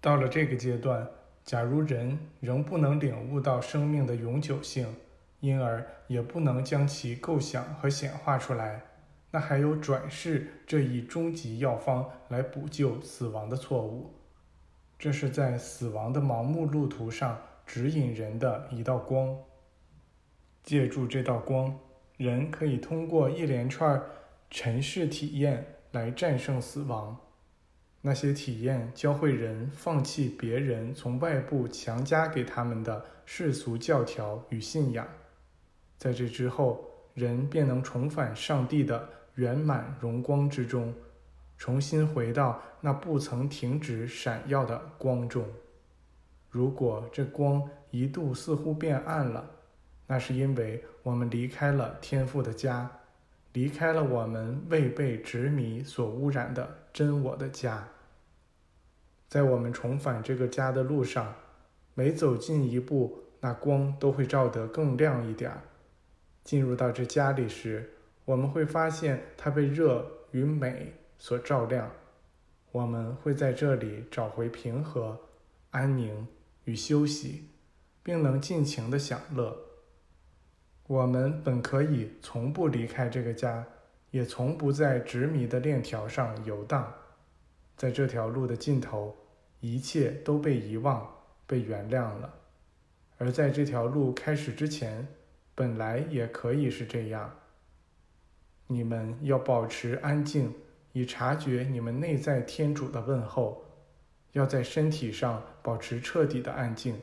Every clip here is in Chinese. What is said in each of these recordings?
到了这个阶段，假如人仍不能领悟到生命的永久性，因而也不能将其构想和显化出来，那还有转世这一终极药方来补救死亡的错误。这是在死亡的盲目路途上指引人的一道光。借助这道光，人可以通过一连串尘世体验来战胜死亡。那些体验教会人放弃别人从外部强加给他们的世俗教条与信仰。在这之后，人便能重返上帝的圆满荣光之中，重新回到那不曾停止闪耀的光中。如果这光一度似乎变暗了，那是因为我们离开了天父的家，离开了我们未被执迷所污染的真我的家。在我们重返这个家的路上，每走近一步，那光都会照得更亮一点儿。进入到这家里时，我们会发现它被热与美所照亮。我们会在这里找回平和、安宁与休息，并能尽情的享乐。我们本可以从不离开这个家，也从不在执迷的链条上游荡。在这条路的尽头，一切都被遗忘、被原谅了。而在这条路开始之前，本来也可以是这样。你们要保持安静，以察觉你们内在天主的问候；要在身体上保持彻底的安静，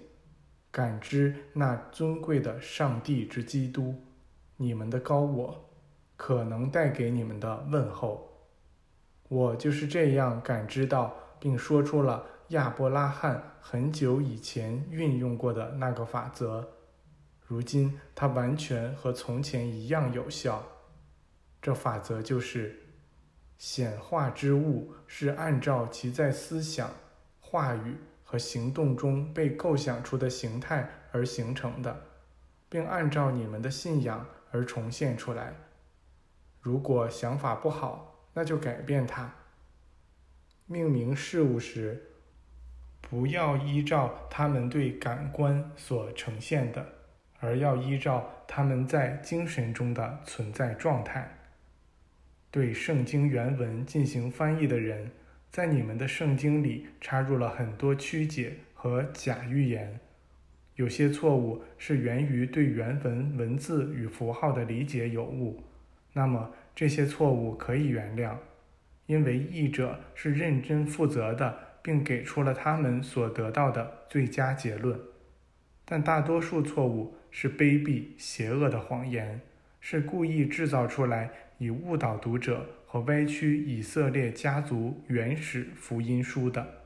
感知那尊贵的上帝之基督，你们的高我，可能带给你们的问候。我就是这样感知到并说出了亚伯拉罕很久以前运用过的那个法则。如今，它完全和从前一样有效。这法则就是：显化之物是按照其在思想、话语和行动中被构想出的形态而形成的，并按照你们的信仰而重现出来。如果想法不好，那就改变它。命名事物时，不要依照他们对感官所呈现的。而要依照他们在精神中的存在状态。对圣经原文进行翻译的人，在你们的圣经里插入了很多曲解和假预言。有些错误是源于对原文文字与符号的理解有误。那么这些错误可以原谅，因为译者是认真负责的，并给出了他们所得到的最佳结论。但大多数错误。是卑鄙、邪恶的谎言，是故意制造出来以误导读者和歪曲以色列家族原始福音书的。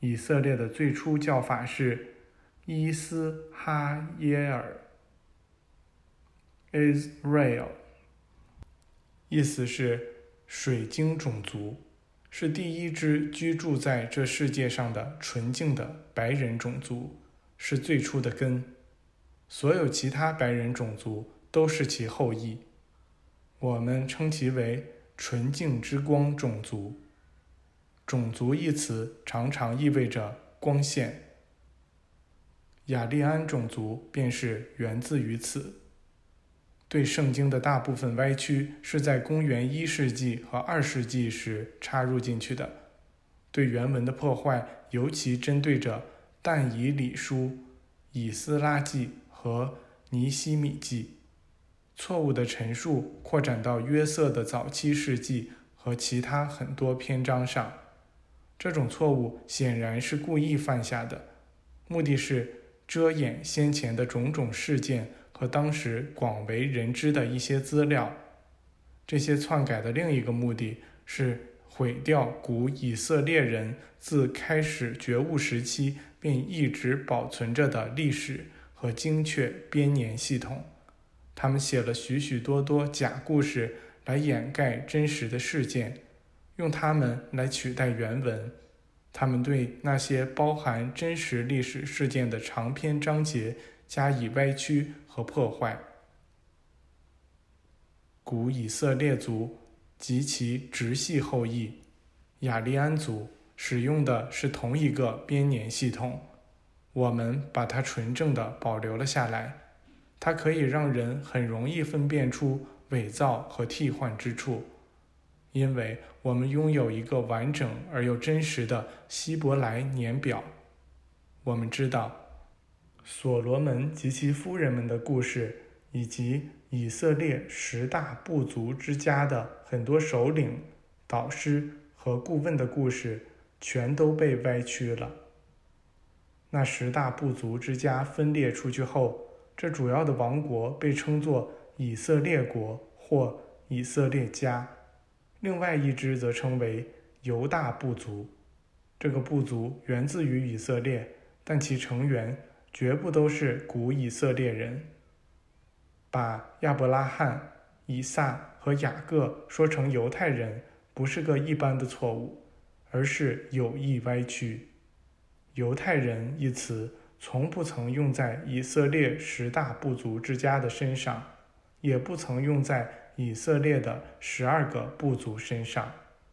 以色列的最初叫法是伊斯哈耶尔 （Israel），意思是水晶种族，是第一支居住在这世界上的纯净的白人种族，是最初的根。所有其他白人种族都是其后裔，我们称其为“纯净之光种族”。种族一词常常意味着光线。雅利安种族便是源自于此。对圣经的大部分歪曲是在公元一世纪和二世纪时插入进去的。对原文的破坏尤其针对着但以理书、以斯拉记。和尼西米记，错误的陈述扩展到约瑟的早期事迹和其他很多篇章上。这种错误显然是故意犯下的，目的是遮掩先前的种种事件和当时广为人知的一些资料。这些篡改的另一个目的是毁掉古以色列人自开始觉悟时期便一直保存着的历史。和精确编年系统，他们写了许许多多假故事来掩盖真实的事件，用它们来取代原文。他们对那些包含真实历史事件的长篇章节加以歪曲和破坏。古以色列族及其直系后裔雅利安族使用的是同一个编年系统，我们把它纯正的保留了下来。它可以让人很容易分辨出伪造和替换之处，因为我们拥有一个完整而又真实的希伯来年表。我们知道，所罗门及其夫人们的故事，以及以色列十大部族之家的很多首领、导师和顾问的故事，全都被歪曲了。那十大部族之家分裂出去后，这主要的王国被称作以色列国或以色列家，另外一支则称为犹大部族。这个部族源自于以色列。但其成员绝不都是古以色列人。把亚伯拉罕、以撒和雅各说成犹太人，不是个一般的错误，而是有意歪曲。犹太人一词从不曾用在以色列十大部族之家的身上，也不曾用在以色列的十二个部族身上。